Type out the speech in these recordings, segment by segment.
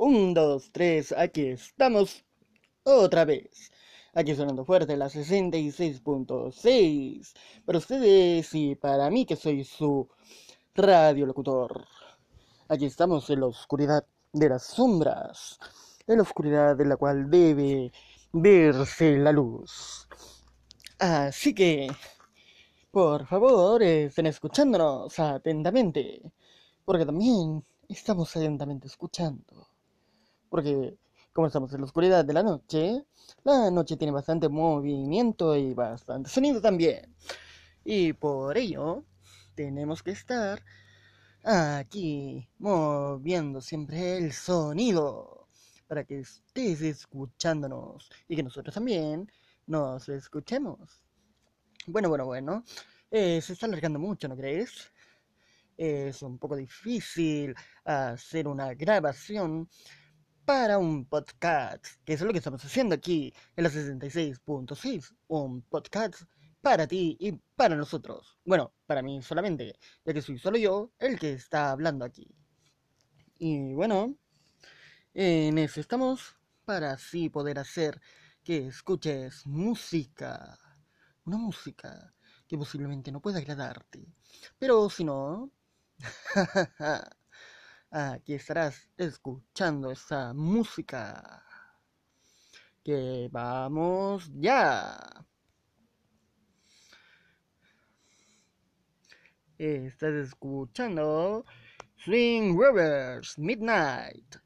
Un, dos, tres, aquí estamos otra vez. Aquí sonando fuerte la 66.6. Para ustedes y para mí que soy su radiolocutor. Aquí estamos en la oscuridad de las sombras. En la oscuridad de la cual debe verse la luz. Así que, por favor, estén escuchándonos atentamente. Porque también estamos atentamente escuchando. Porque como estamos en la oscuridad de la noche, la noche tiene bastante movimiento y bastante sonido también. Y por ello, tenemos que estar aquí moviendo siempre el sonido para que estés escuchándonos y que nosotros también nos escuchemos. Bueno, bueno, bueno. Eh, se está alargando mucho, ¿no crees? Es un poco difícil hacer una grabación para un podcast, que es lo que estamos haciendo aquí en la 66.6, un podcast para ti y para nosotros. Bueno, para mí solamente, ya que soy solo yo el que está hablando aquí. Y bueno, en eso estamos para así poder hacer que escuches música, una música que posiblemente no pueda agradarte, pero si no, Aquí estarás escuchando esa música. Que vamos ya. Estás escuchando Swing Rivers Midnight.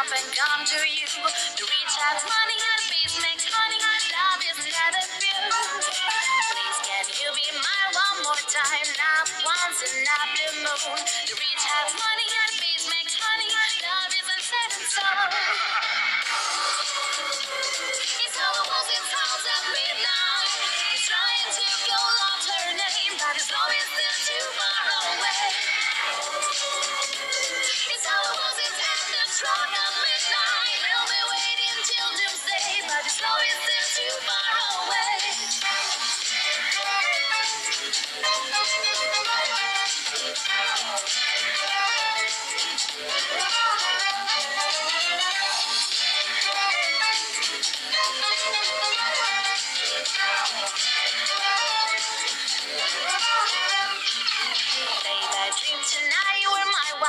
up and come to you. The rich have money and peace makes money. Love is not a few. Please can you be mine one more time? Not once and not the moon. The rich have money and peace makes money. Love isn't set stone.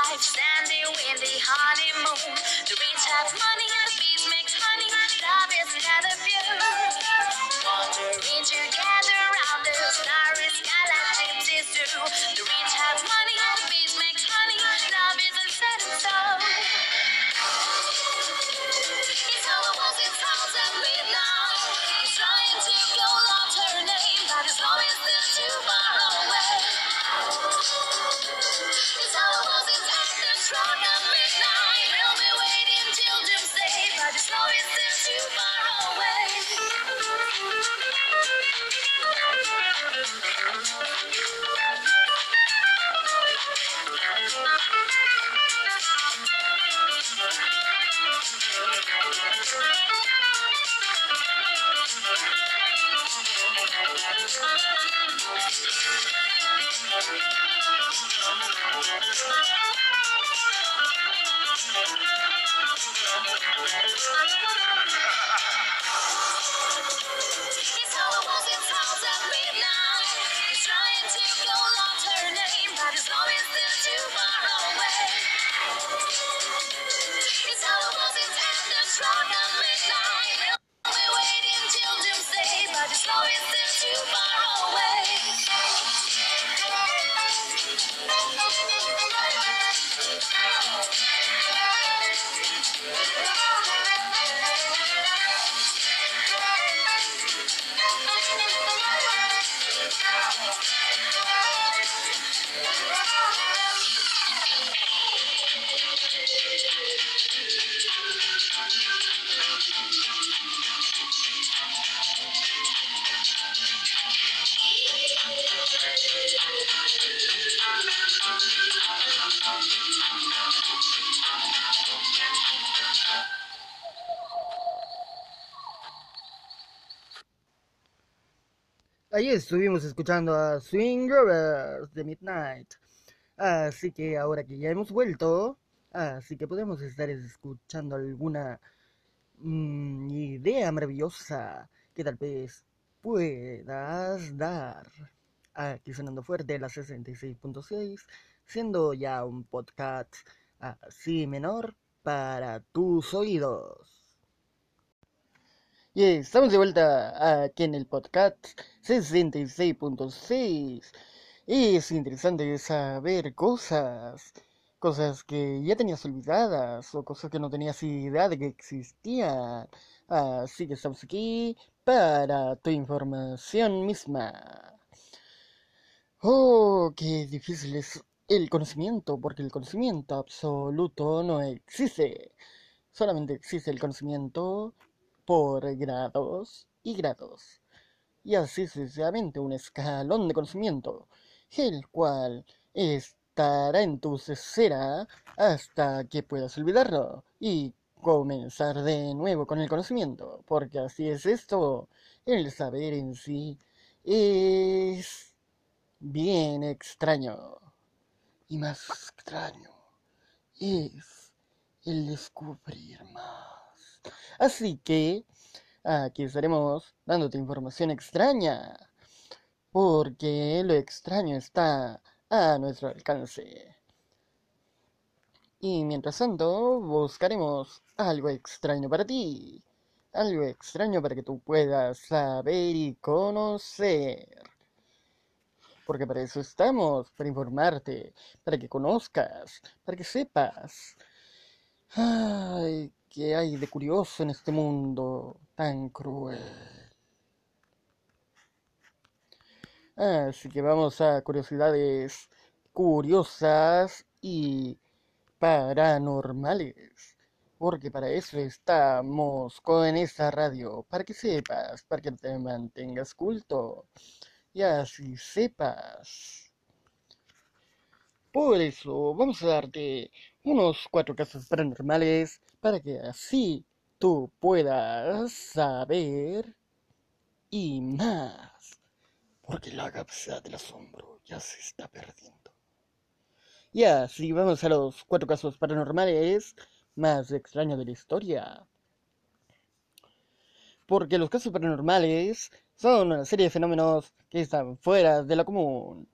life standing in honeymoon. The rich have money and the beach makes money. Love is not a view. Wandering together around the starry sky like gypsies do. The rich have money and the beach Ahí estuvimos escuchando a Swing Rovers de Midnight. Así que ahora que ya hemos vuelto, así que podemos estar escuchando alguna mm, idea maravillosa que tal vez puedas dar. Aquí sonando fuerte la 66.6, siendo ya un podcast así menor para tus oídos. Y estamos de vuelta aquí en el podcast 66.6. Y es interesante saber cosas, cosas que ya tenías olvidadas o cosas que no tenías idea de que existían. Así que estamos aquí para tu información misma. Oh, qué difícil es el conocimiento, porque el conocimiento absoluto no existe. Solamente existe el conocimiento por grados y grados, y así sucesivamente un escalón de conocimiento, el cual estará en tu cesera hasta que puedas olvidarlo y comenzar de nuevo con el conocimiento, porque así es esto, el saber en sí es bien extraño, y más extraño es el descubrir más. Así que aquí estaremos dándote información extraña, porque lo extraño está a nuestro alcance. Y mientras tanto, buscaremos algo extraño para ti, algo extraño para que tú puedas saber y conocer. Porque para eso estamos, para informarte, para que conozcas, para que sepas. Ay, ¿Qué hay de curioso en este mundo tan cruel? Así que vamos a curiosidades curiosas y paranormales. Porque para eso estamos con esta radio, para que sepas, para que te mantengas culto y así sepas. Por eso vamos a darte unos cuatro casos paranormales para que así tú puedas saber y más. Porque la capacidad del asombro ya se está perdiendo. Y así vamos a los cuatro casos paranormales más extraños de la historia. Porque los casos paranormales son una serie de fenómenos que están fuera de lo común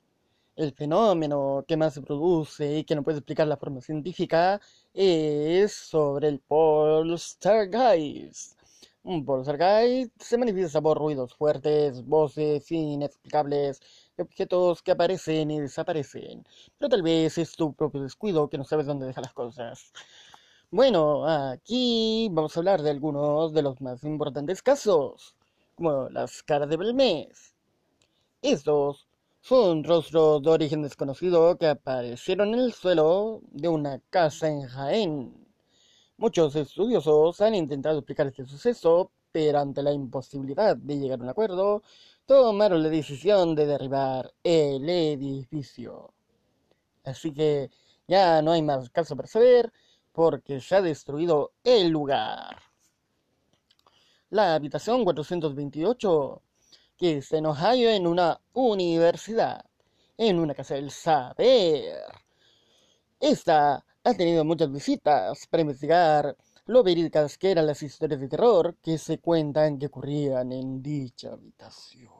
el fenómeno que más se produce y que no puede explicar la forma científica es sobre el poltergeist. Un poltergeist se manifiesta por ruidos fuertes, voces inexplicables, objetos que aparecen y desaparecen. Pero tal vez es tu propio descuido que no sabes dónde dejar las cosas. Bueno, aquí vamos a hablar de algunos de los más importantes casos, como las caras de Belmez. Estos son rostros de origen desconocido que aparecieron en el suelo de una casa en Jaén. Muchos estudiosos han intentado explicar este suceso, pero ante la imposibilidad de llegar a un acuerdo, tomaron la decisión de derribar el edificio. Así que ya no hay más caso para saber, porque se ha destruido el lugar. La habitación 428 que está en Ohio en una universidad, en una casa del saber. Esta ha tenido muchas visitas para investigar lo verídicas que eran las historias de terror que se cuentan que ocurrían en dicha habitación.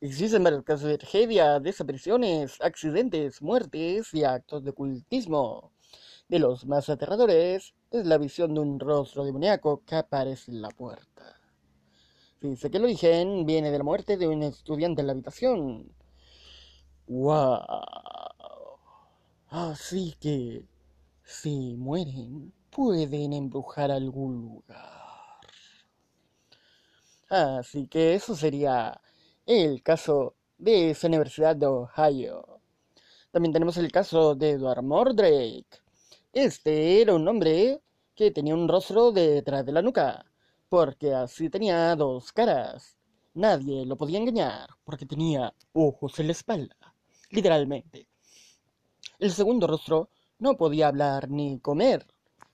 Existen varios casos de tragedia, desapariciones, accidentes, muertes y actos de ocultismo. De los más aterradores es la visión de un rostro demoníaco que aparece en la puerta. Dice que el origen viene de la muerte de un estudiante en la habitación. ¡Wow! Así que, si mueren, pueden embrujar algún lugar. Así que eso sería el caso de esa Universidad de Ohio. También tenemos el caso de Edward Mordrake. Este era un hombre que tenía un rostro detrás de la nuca porque así tenía dos caras. Nadie lo podía engañar, porque tenía ojos en la espalda, literalmente. El segundo rostro no podía hablar ni comer,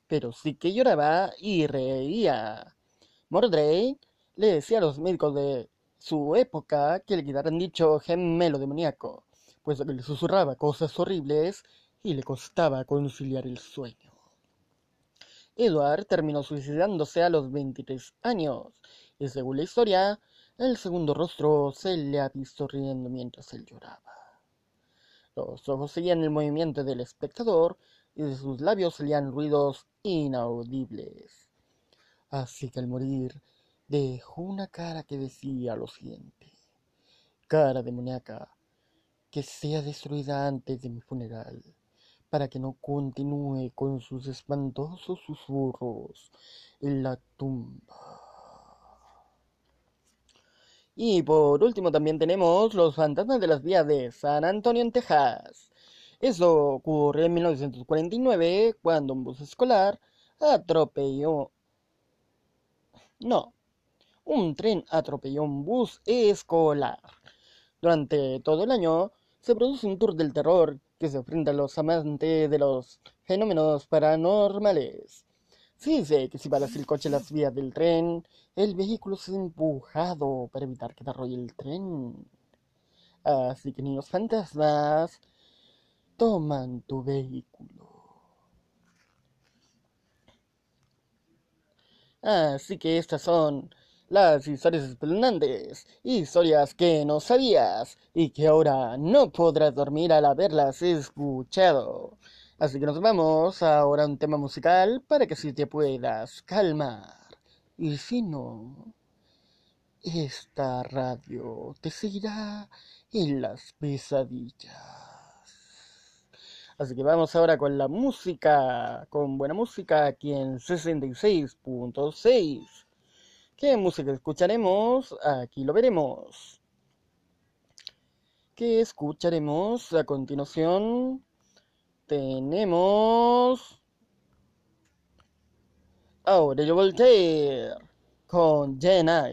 pero sí que lloraba y reía. Mordrey le decía a los médicos de su época que le quedaran dicho gemelo demoníaco, que le susurraba cosas horribles y le costaba conciliar el sueño. Edward terminó suicidándose a los 23 años, y según la historia, el segundo rostro se le ha visto riendo mientras él lloraba. Los ojos seguían el movimiento del espectador y de sus labios salían ruidos inaudibles. Así que al morir dejó una cara que decía lo siguiente. Cara demoníaca, que sea destruida antes de mi funeral, para que no continúe con sus espantosos susurros en la tumba. Y por último también tenemos los fantasmas de las vías de San Antonio en Texas. Eso ocurre en 1949 cuando un bus escolar atropelló... No, un tren atropelló un bus escolar. Durante todo el año se produce un tour del terror que se enfrenta a los amantes de los fenómenos paranormales. Se dice que si paras el coche en las vías del tren, el vehículo es empujado para evitar que te arrolle el tren. Así que niños fantasmas toman tu vehículo. Así que estas son las historias espeluznantes, historias que no sabías y que ahora no podrás dormir al haberlas escuchado. Así que nos vamos ahora a un tema musical para que si te puedas calmar. Y si no, esta radio te seguirá en las pesadillas. Así que vamos ahora con la música, con buena música aquí en 66.6. ¿Qué música escucharemos? Aquí lo veremos. ¿Qué escucharemos a continuación? Tenemos... Aurelio Voltaire con Jenny.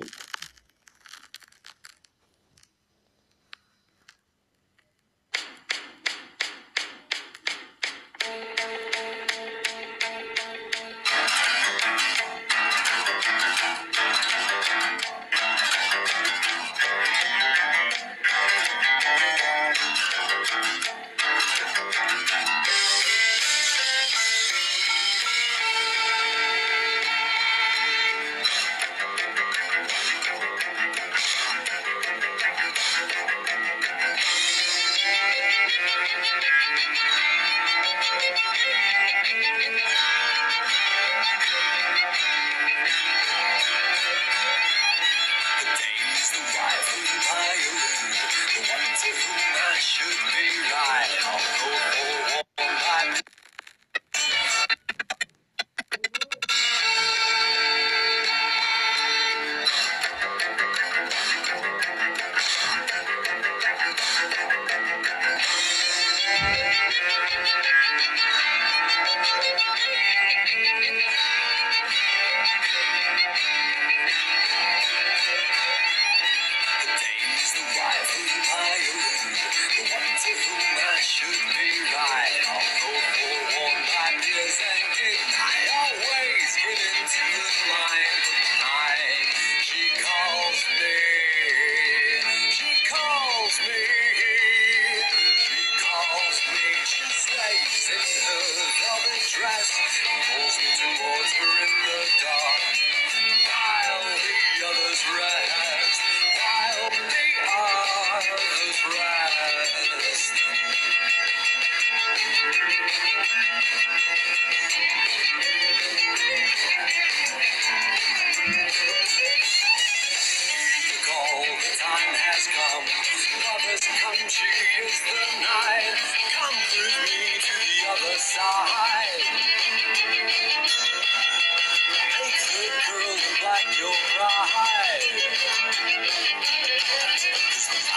Alright.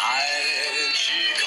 I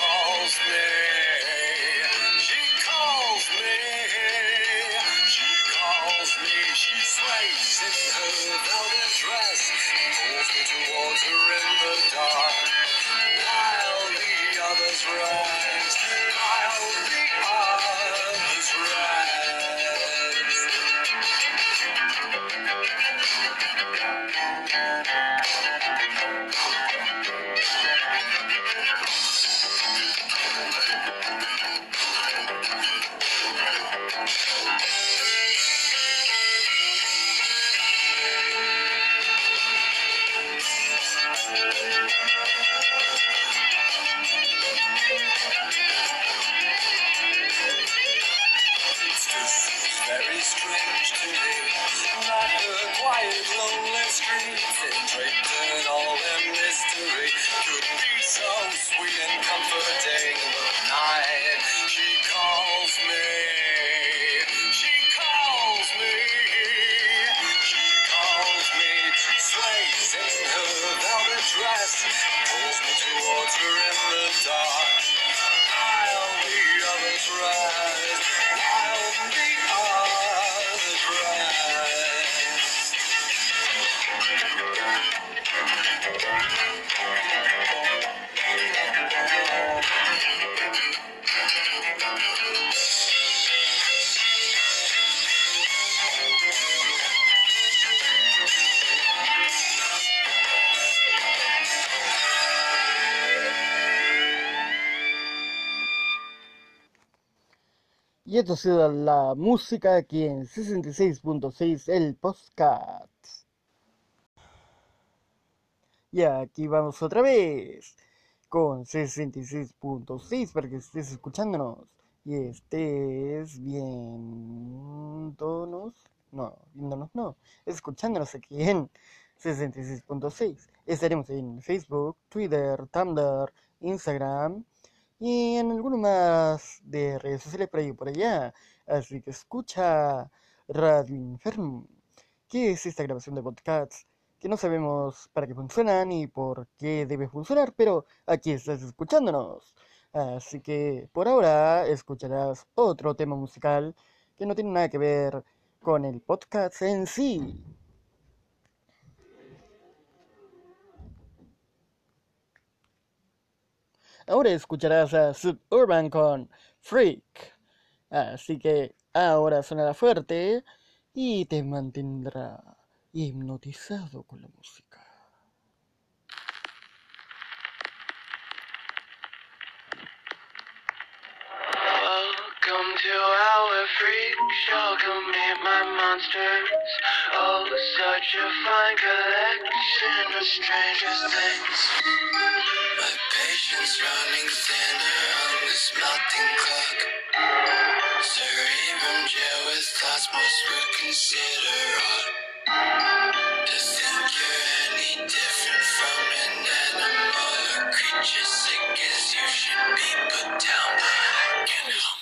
right. Esto ha sido la música aquí en 66.6 el podcast. Y aquí vamos otra vez con 66.6 para que estés escuchándonos y estés viéndonos. No, viéndonos no, escuchándonos aquí en 66.6. Estaremos en Facebook, Twitter, Tumblr, Instagram y en alguno más de redes sociales por ahí y por allá. Así que escucha Radio Inferno, que es esta grabación de podcasts que no sabemos para qué funcionan ni por qué debe funcionar, pero aquí estás escuchándonos. Así que por ahora escucharás otro tema musical que no tiene nada que ver con el podcast en sí. Ahora escucharás a Suburban con Freak. Así que ahora sonará fuerte y te mantendrá hipnotizado con la música. Welcome to our freak show. Come meet my monsters. Oh, such a fine collection of stranger things. My patience running thinner on this melting clock. Cerebrum jail with thoughts most would consider odd. To think you're any different from an animal or creature sick as you should be put down. I can't help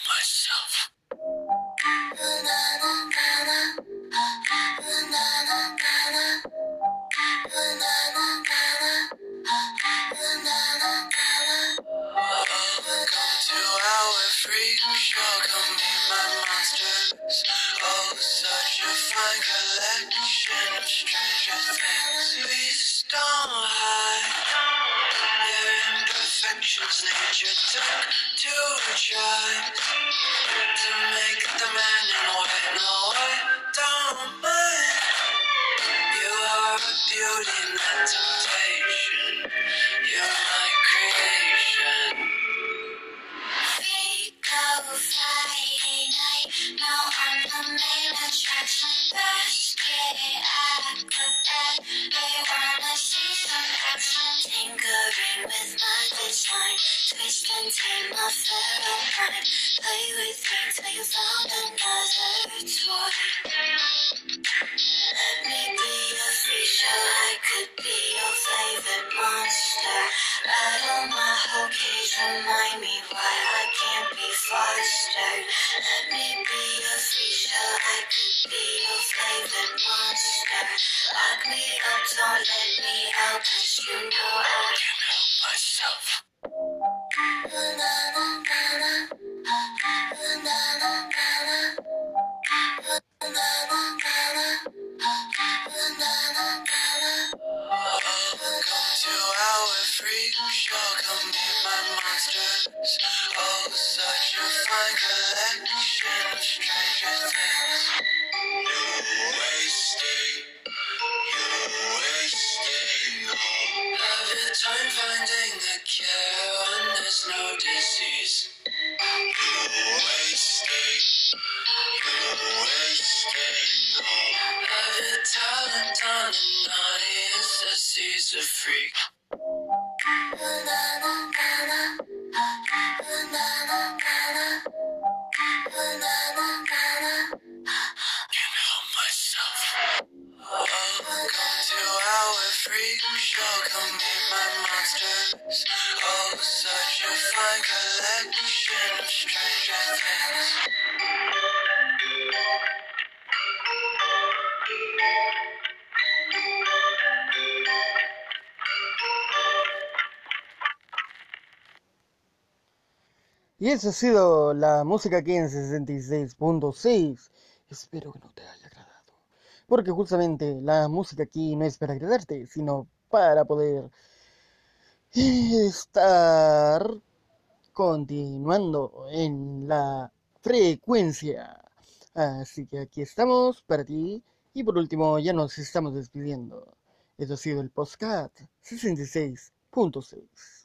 to try to make the man in white. No, I don't mind. You are a beauty, not temptation. You're my creation. Friday night, now I'm the main attraction. Basket acrobat, they wanna see some action. Tinkering with my design, twist and turn my Fahrenheit. Play with me till you found another toy. Let me be your feature, I could be your favorite monster. Rattle my whole cage, remind me why I can't be fostered. Let me Lock me up, don't let me out, cause you know I Can't help myself. Y esa ha sido la música aquí en 66.6. Espero que no te haya agradado. Porque justamente la música aquí no es para agradarte, sino para poder estar continuando en la frecuencia. Así que aquí estamos para ti. Y por último, ya nos estamos despidiendo. Esto ha sido el Postcat 66.6.